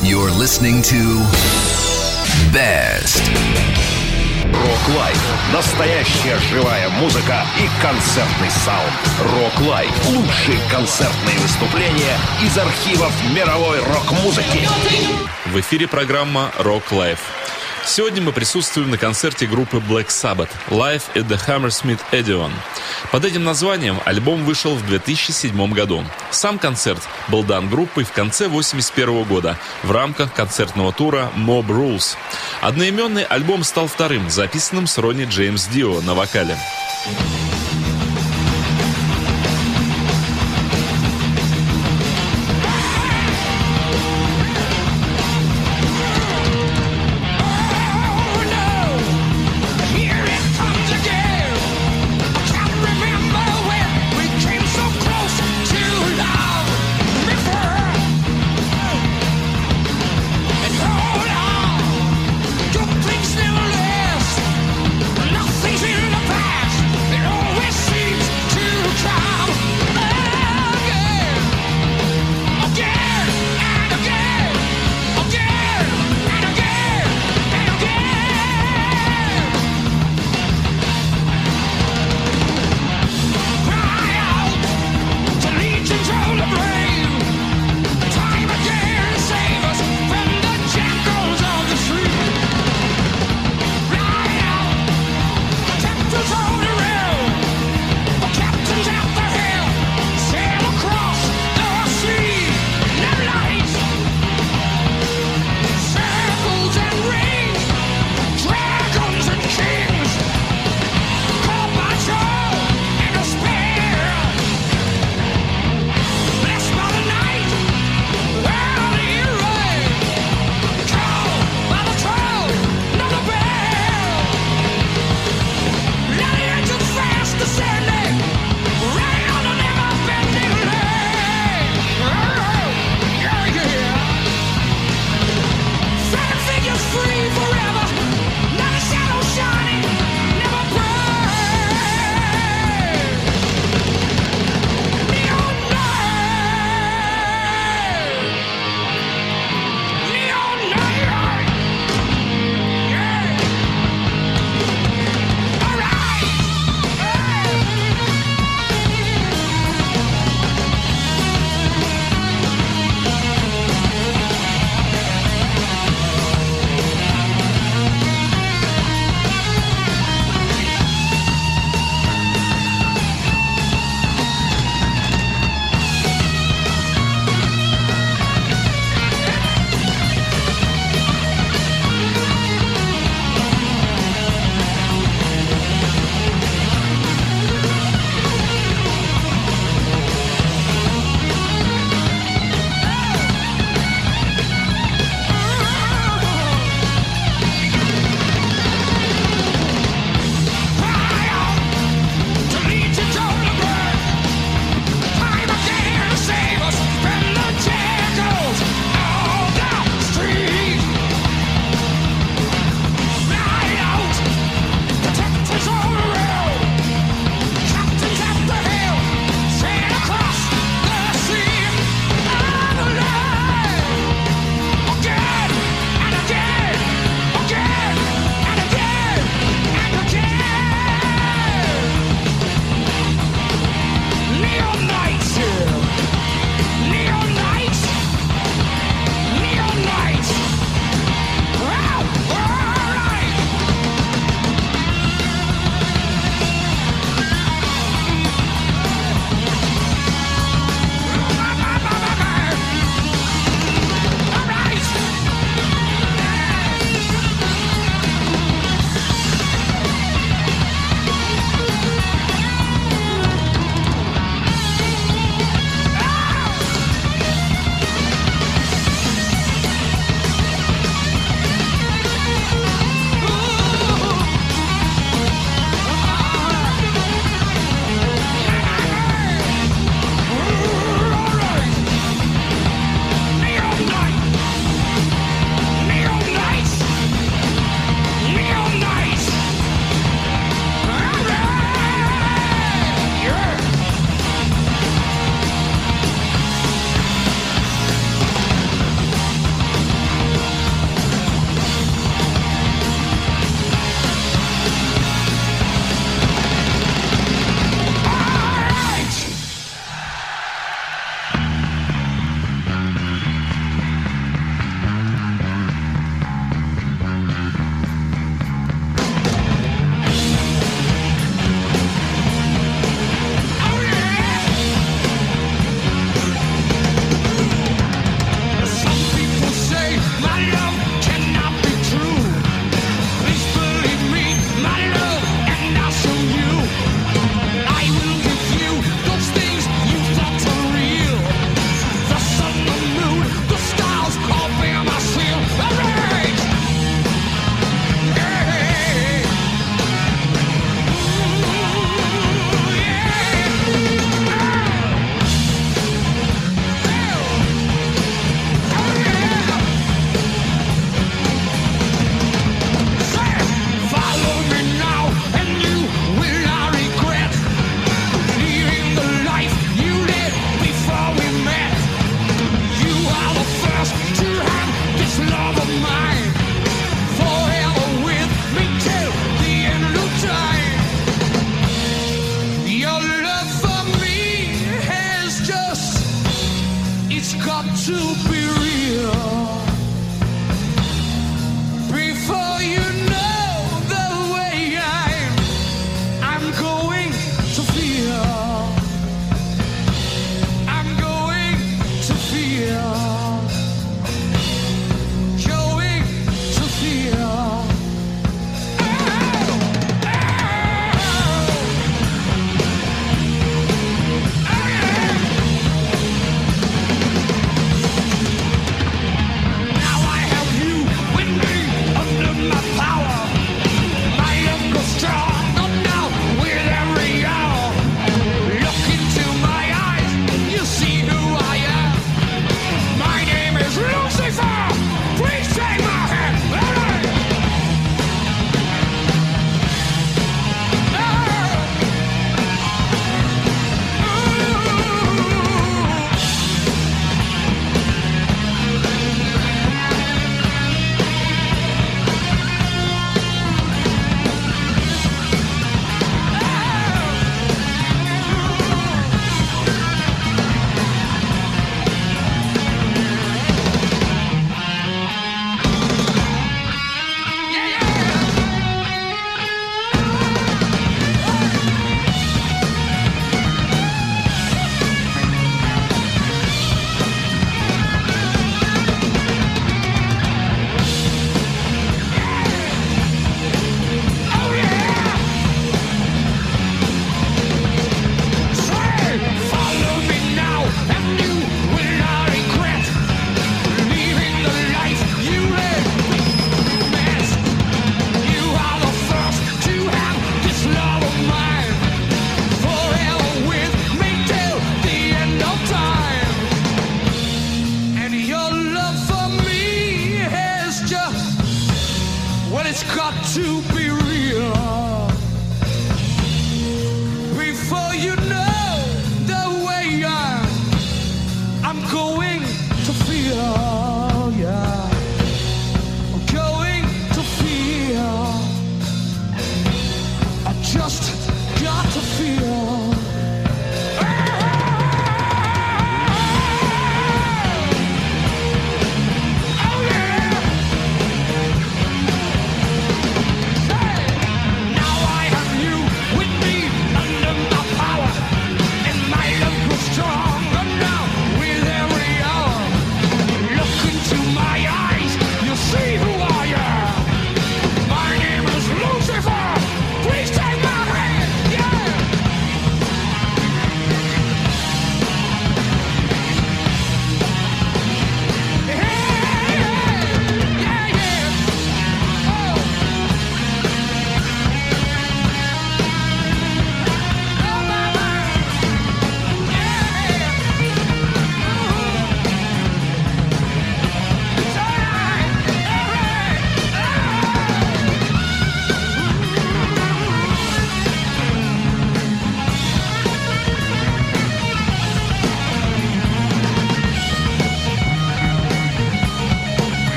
You're listening to Best. Рок Лайф. Настоящая живая музыка и концертный саунд. Рок Лайф. Лучшие концертные выступления из архивов мировой рок-музыки. В эфире программа Rock Life. Сегодня мы присутствуем на концерте группы Black Sabbath Live at the Hammersmith Odeon. Под этим названием альбом вышел в 2007 году. Сам концерт был дан группой в конце 1981 года в рамках концертного тура Mob Rules. Одноименный альбом стал вторым, записанным с Ронни Джеймс Дио на вокале.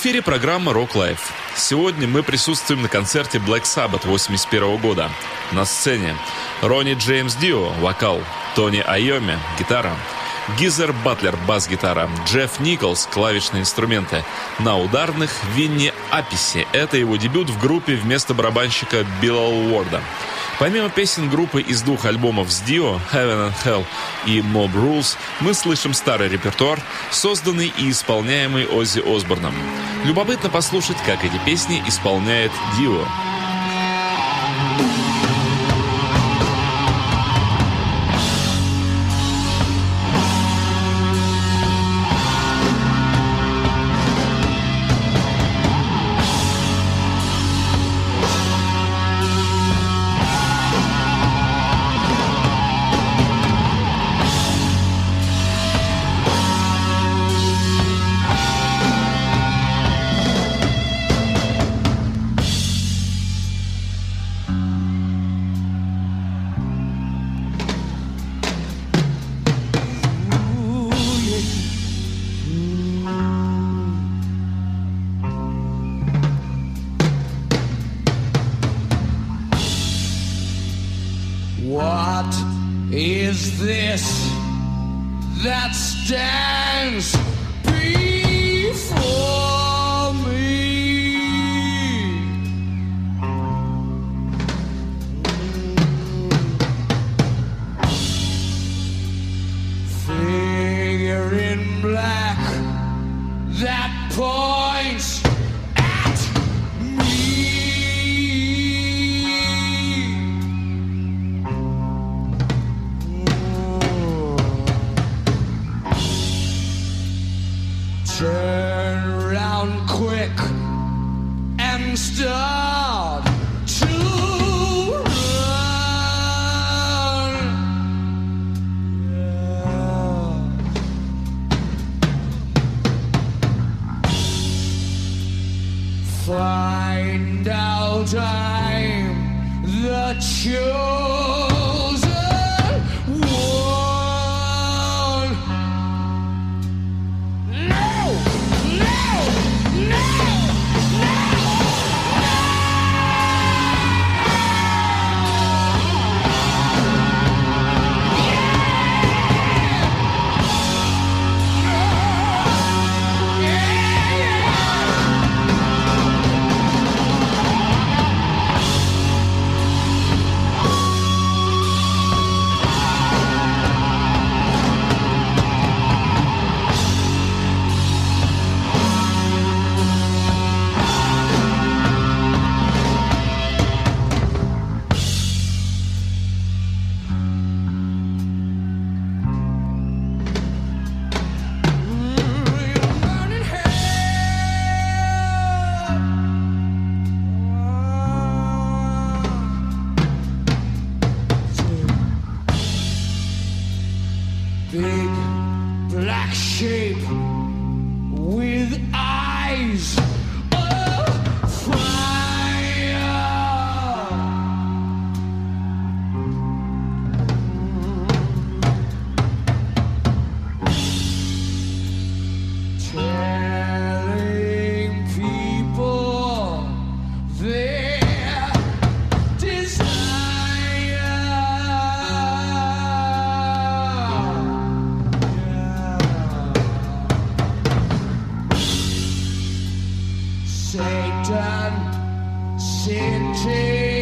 Эфире программа Rock Life. Сегодня мы присутствуем на концерте Black Sabbath 81 года. На сцене Ронни Джеймс Дио – вокал, Тони Айоми – гитара, Гизер Батлер – бас-гитара, Джефф Николс – клавишные инструменты. На ударных Винни Аписи – это его дебют в группе вместо барабанщика Билла Уорда. Помимо песен группы из двух альбомов с Дио, Heaven and Hell и Mob Rules, мы слышим старый репертуар, созданный и исполняемый Оззи Осборном. Любопытно послушать, как эти песни исполняет Дио. Satan sitting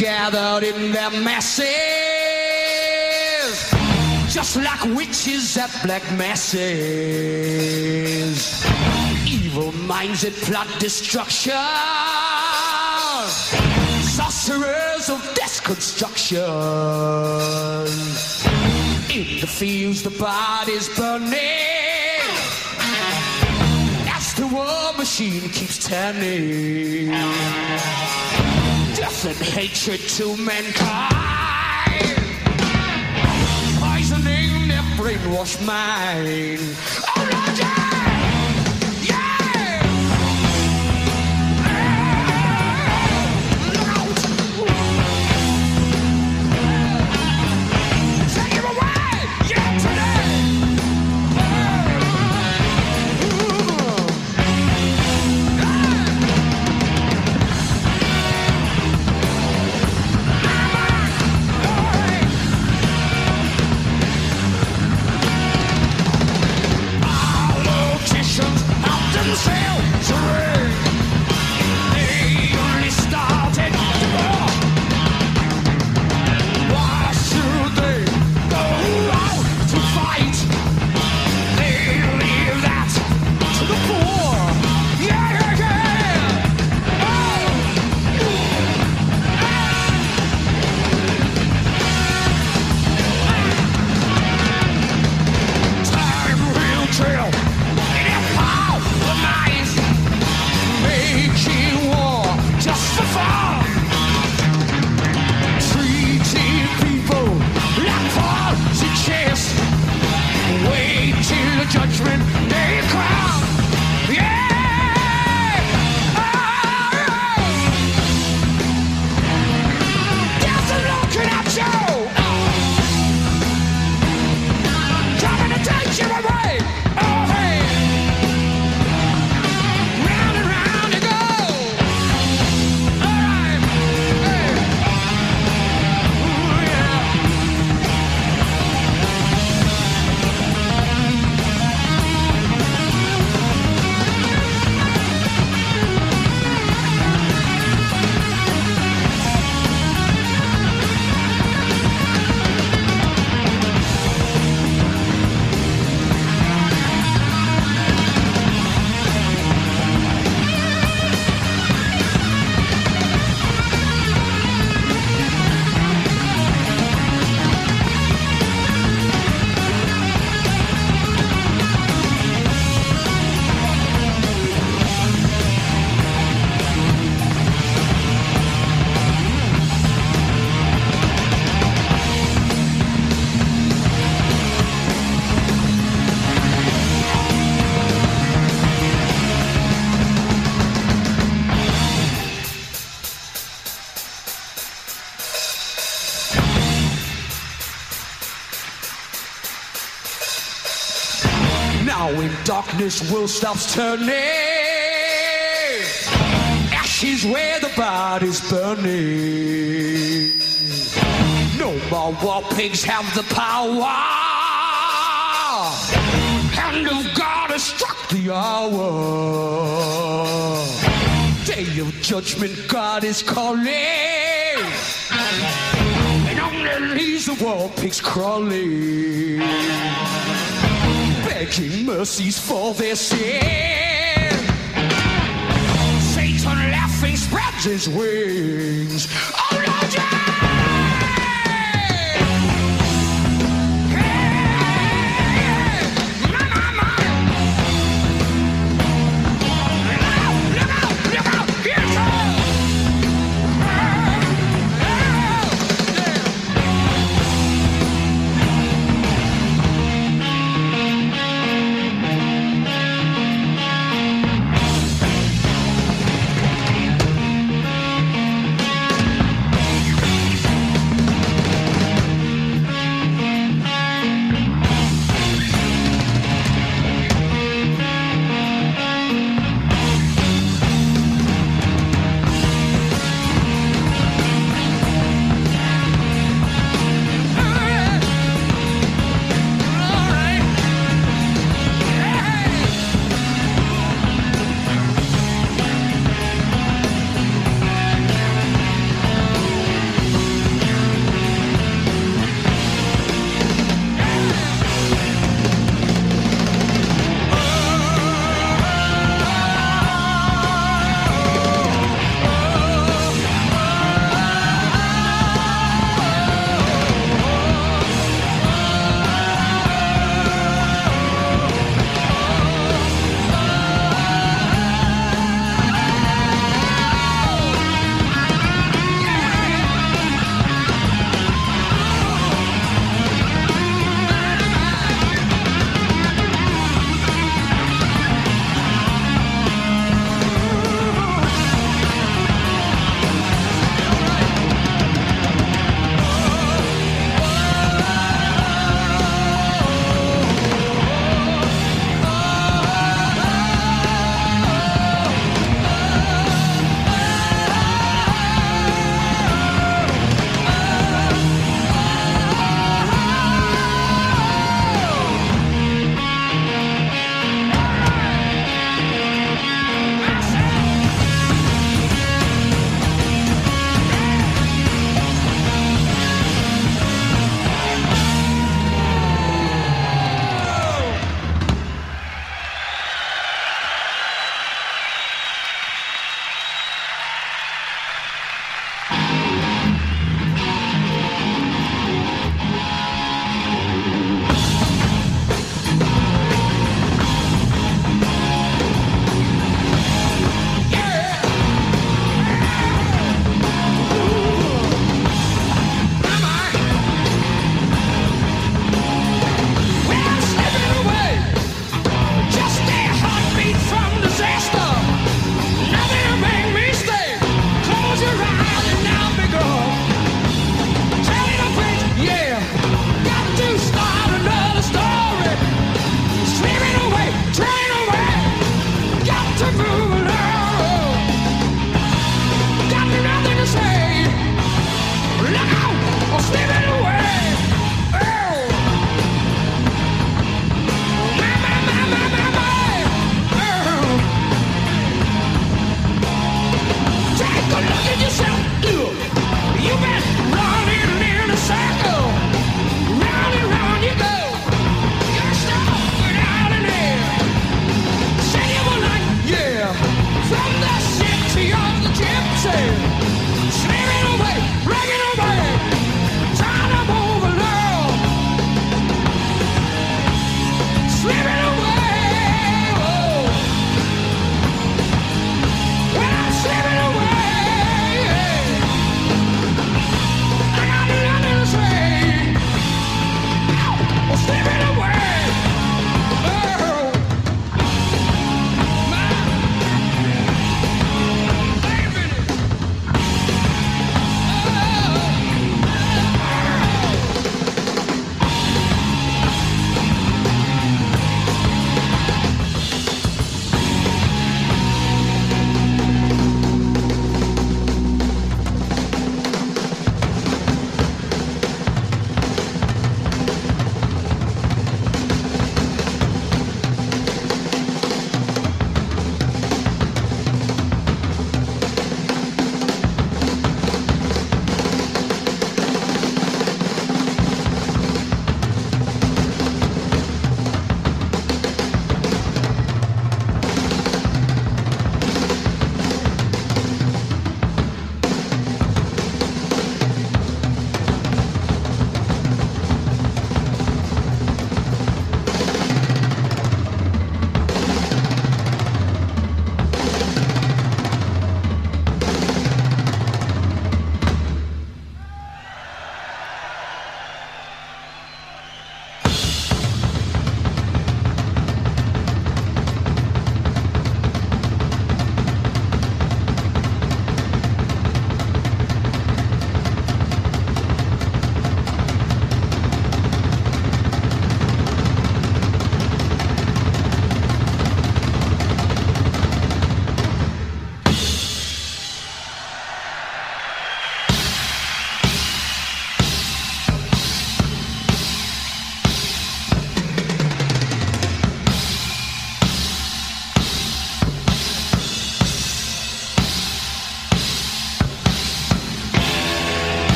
gathered in their masses, just like witches at black masses. Evil minds that plot destruction, sorcerers of deconstruction. In the fields, the bodies burning as the war machine keeps turning. And hatred to mankind, poisoning their brainwashed mind. Darkness world stops turning. Ashes where the body's burning. No more war pigs have the power. Hand of God has struck the hour. Day of judgment God is calling. And only leaves the war pigs crawling begging mercies for their sin. Satan laughing spreads his wings.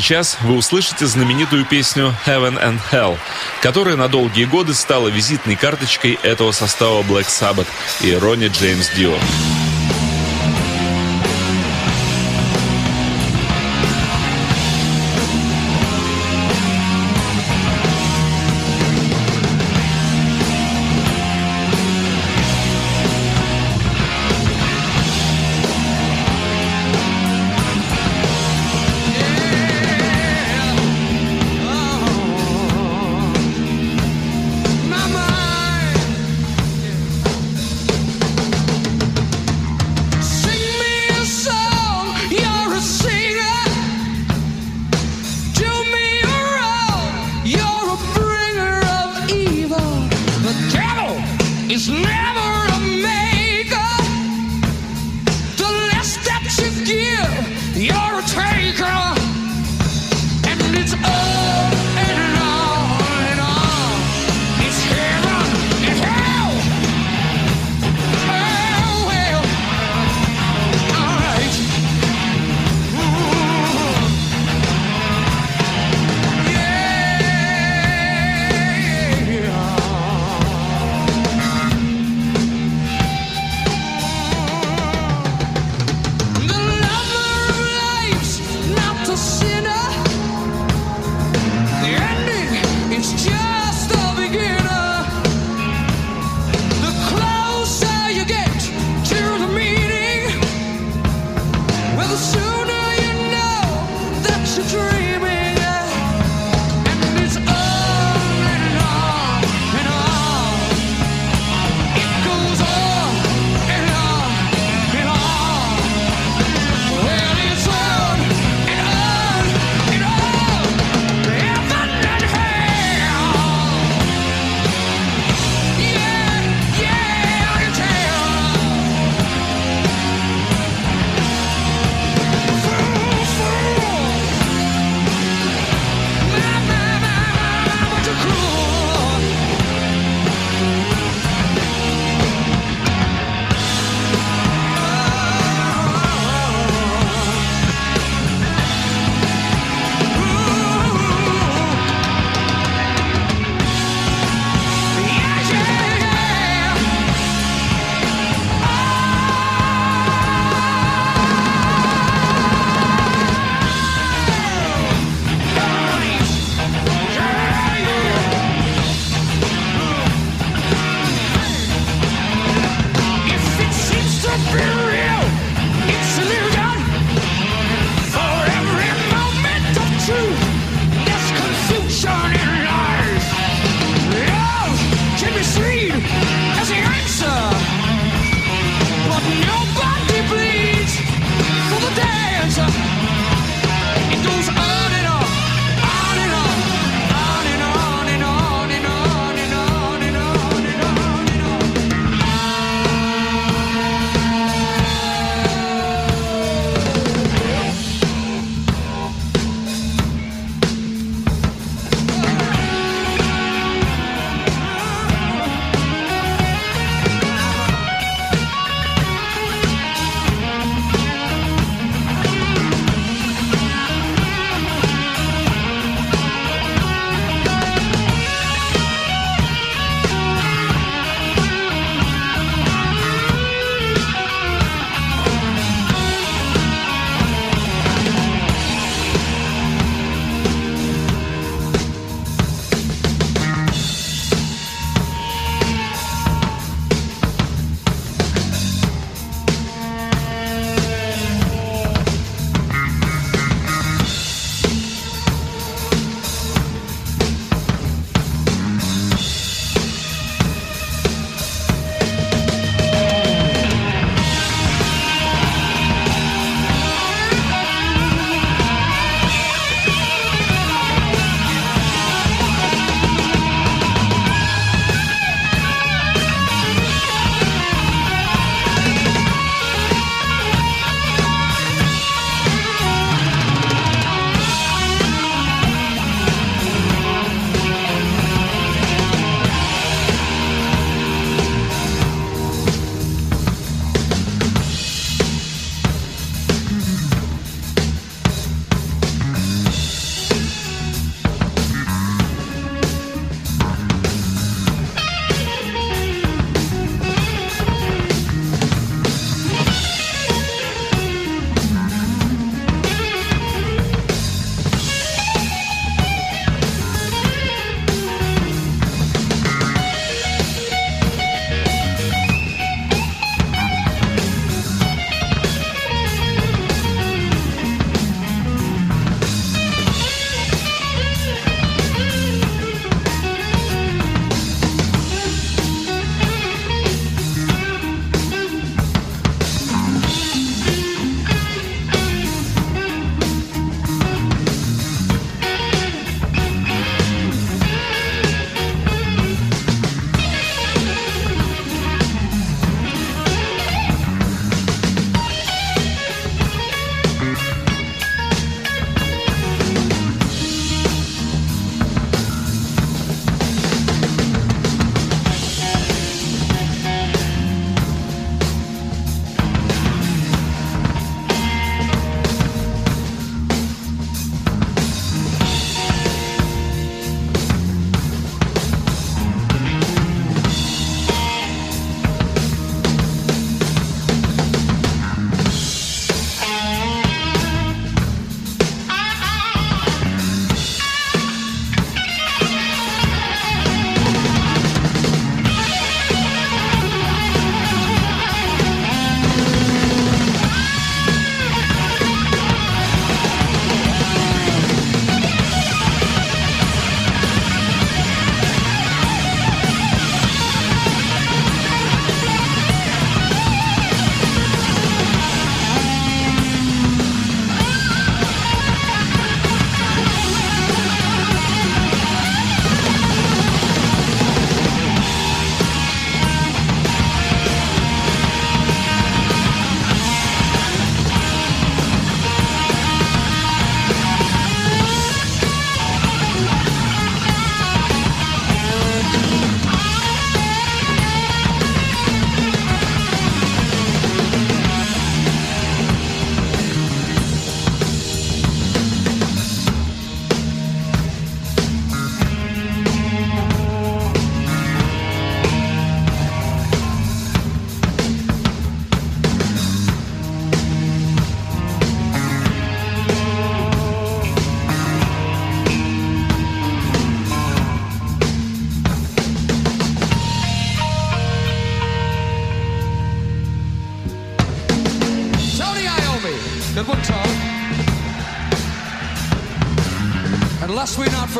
Сейчас вы услышите знаменитую песню Heaven and Hell, которая на долгие годы стала визитной карточкой этого состава Black Sabbath и Ронни Джеймс Дио.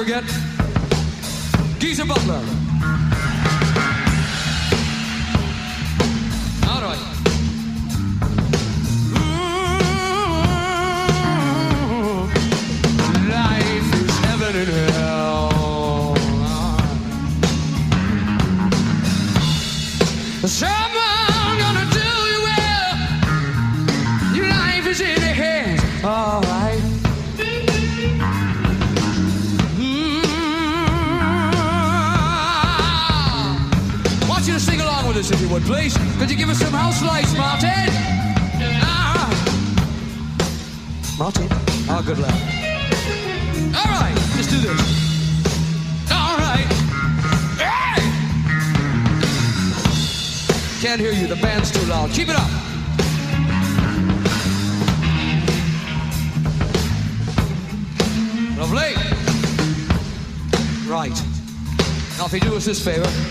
Forget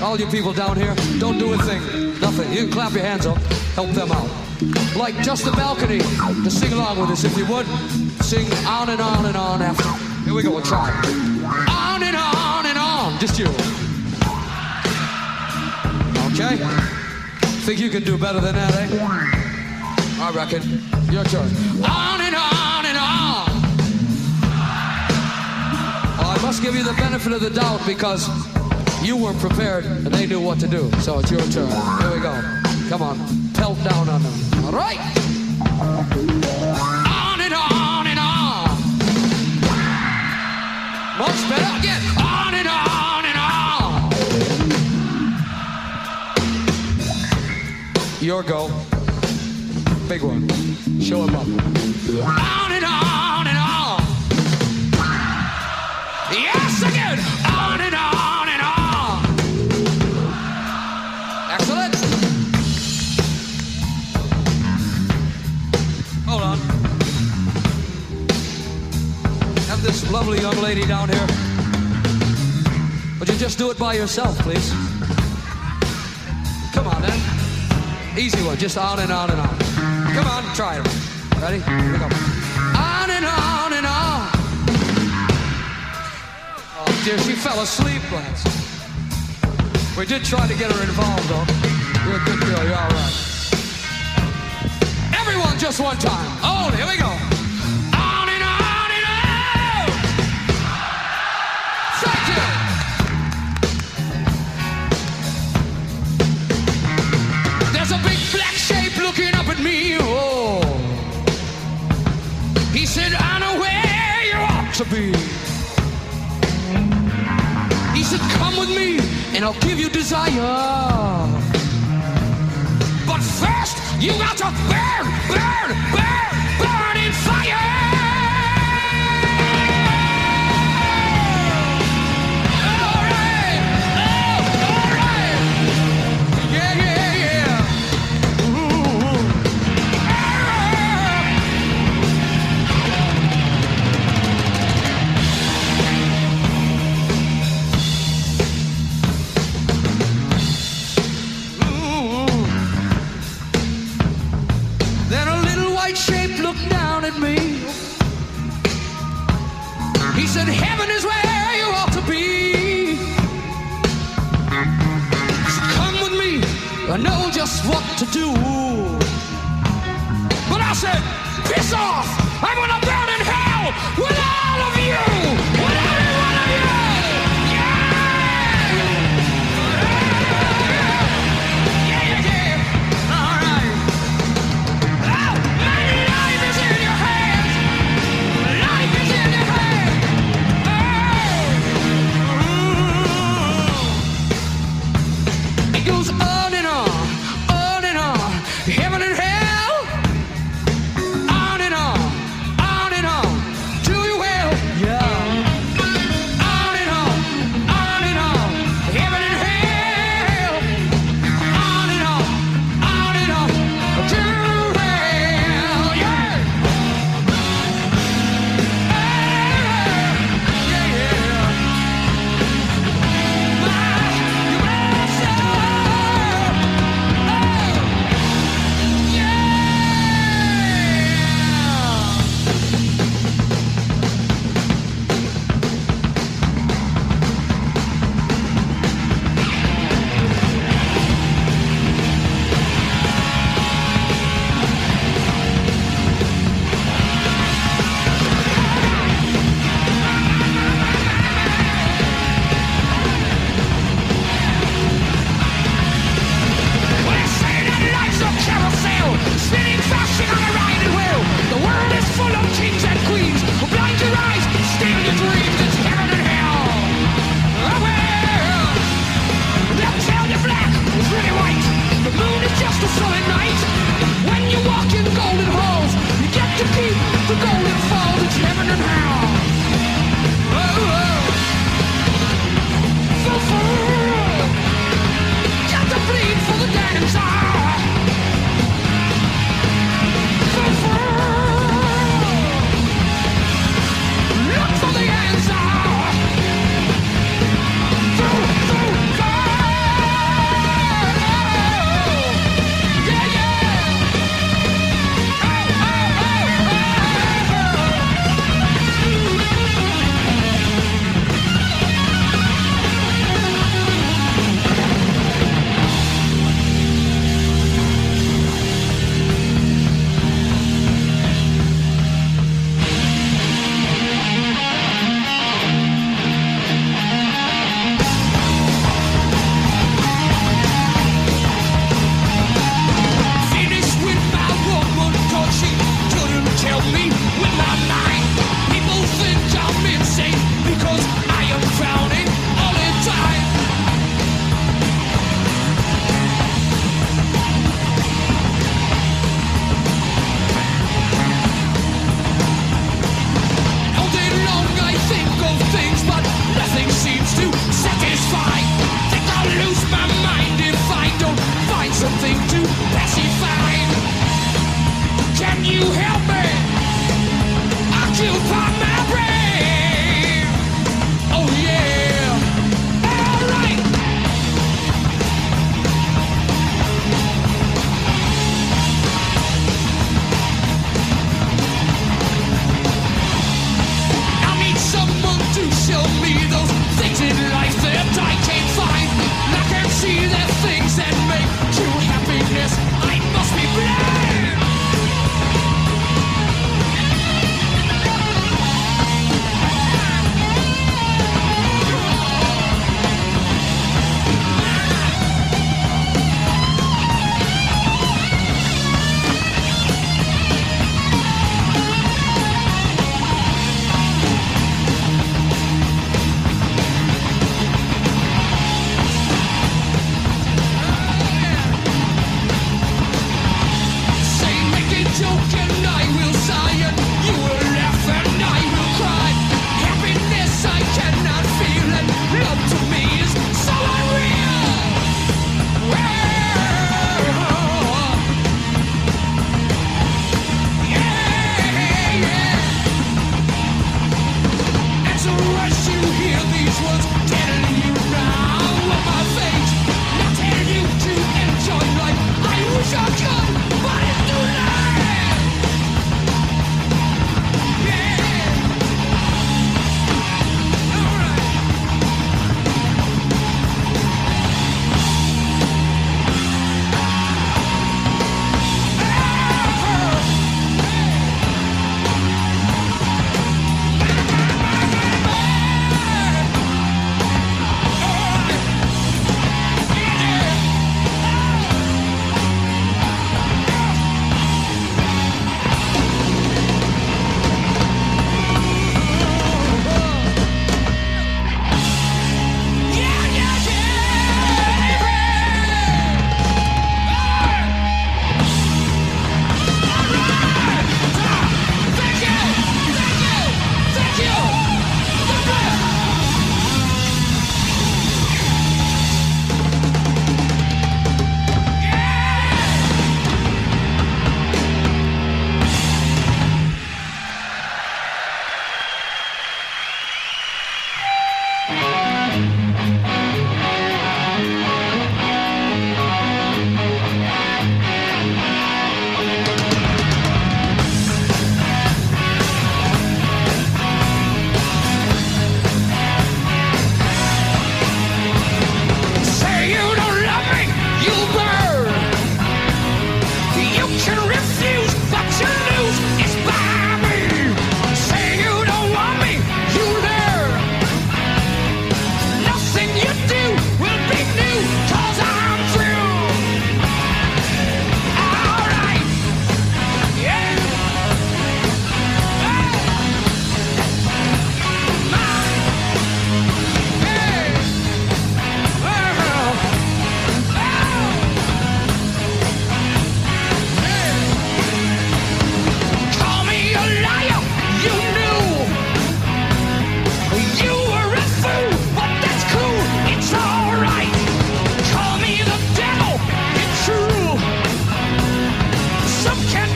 all you people down here, don't do a thing. Nothing. You can clap your hands up. Help them out. Like just the balcony. to sing along with us if you would. Sing on and on and on after. Here we go. We'll try. On and on and on. Just you. Okay? Think you can do better than that, eh? I reckon. Your turn. On and on and on. Well, I must give you the benefit of the doubt because you weren't prepared and they knew what to do. So it's your turn. Here we go. Come on. Pelt down on them. All right. On and on and on. Much better. Again. On and on and on. Your go. Big one. Show him up. On and on. This lovely young lady down here. Would you just do it by yourself, please? Come on, then. Easy one, just on and on and on. Come on, try it. Ready? Here we go. On and on and on. Oh dear, she fell asleep last. We did try to get her involved though. You're a good girl, you're all right. Everyone, just one time. Oh, here we go. And I'll give you desire. But first, you got to burn, burn, burn, He said, Heaven is where you ought to be. Said, Come with me, I know just what to do. But I said, Piss off! I'm gonna burn in hell with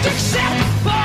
yourself.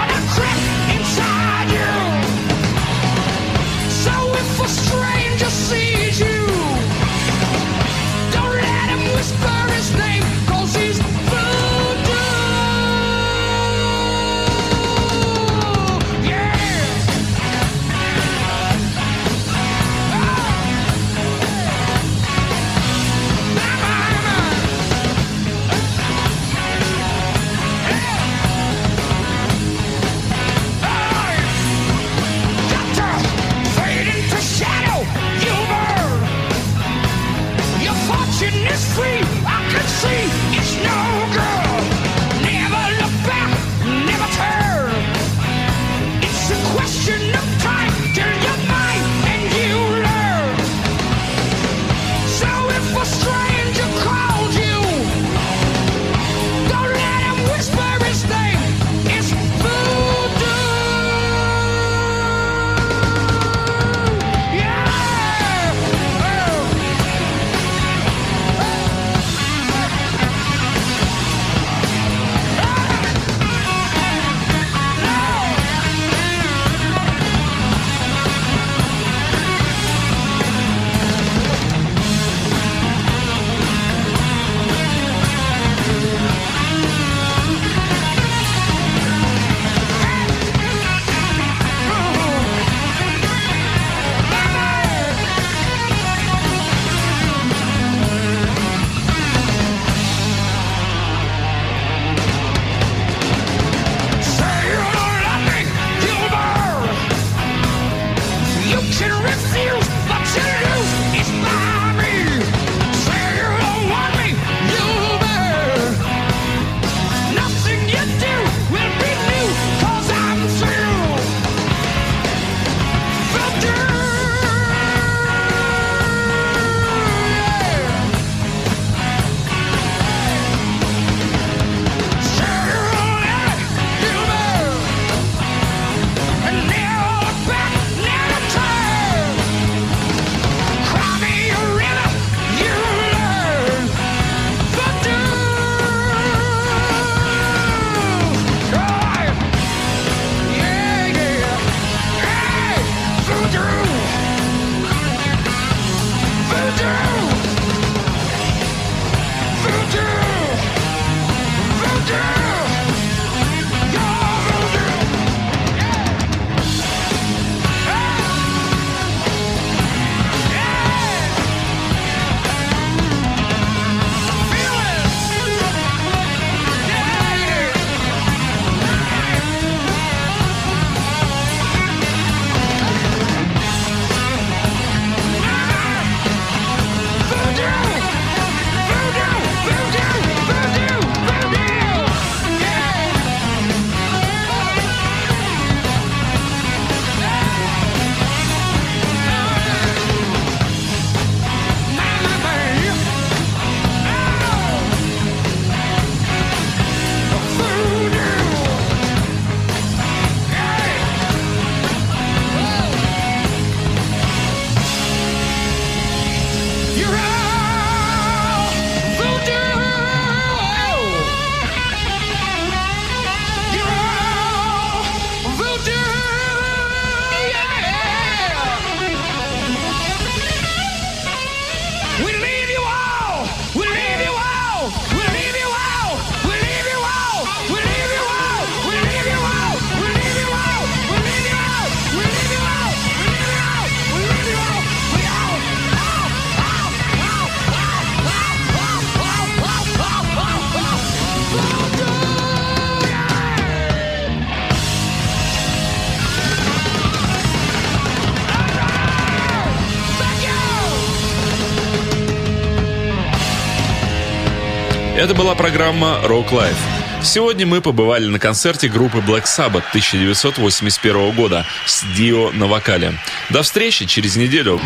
Это была программа Rock Life. Сегодня мы побывали на концерте группы Black Sabbath 1981 года с Дио на вокале. До встречи через неделю.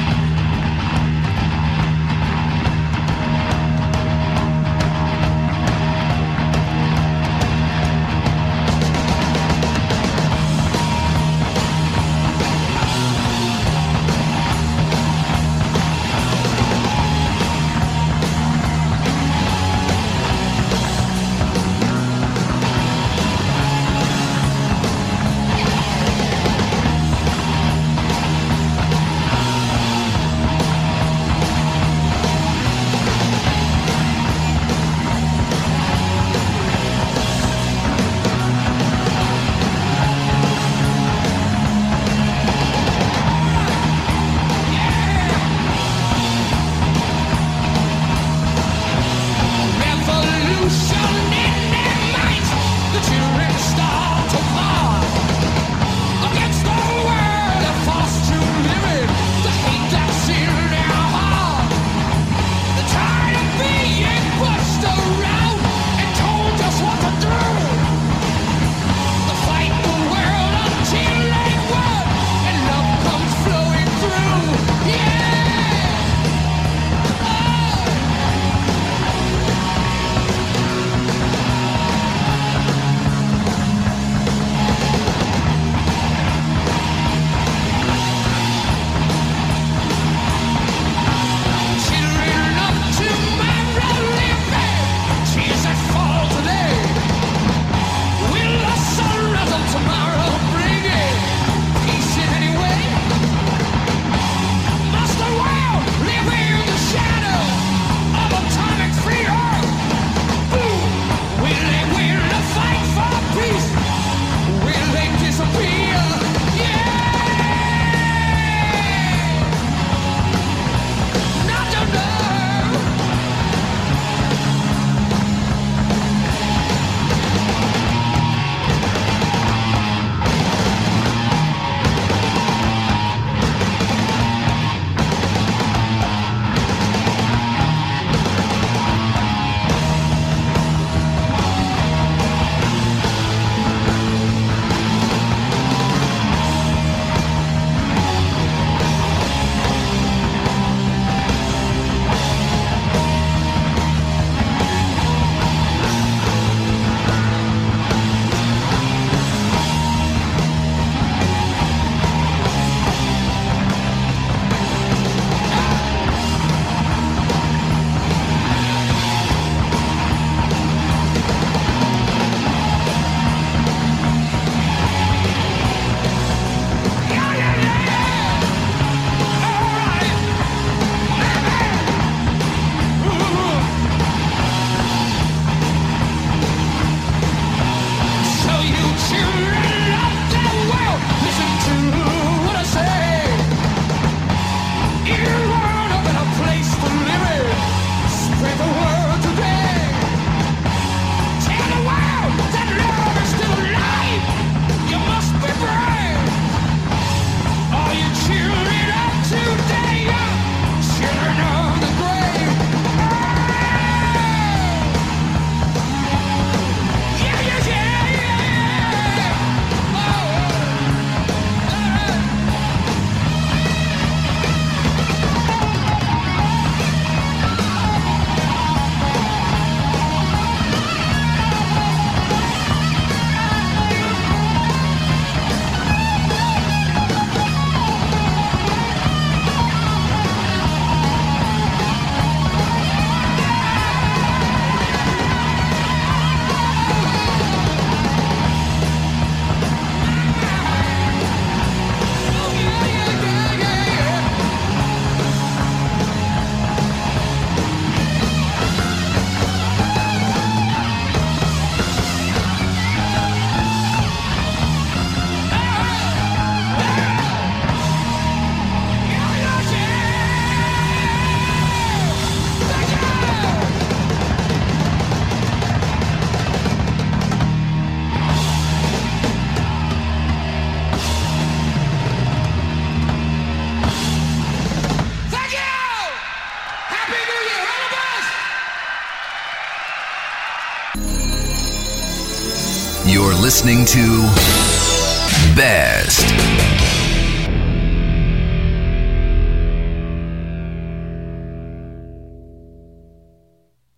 Listening to.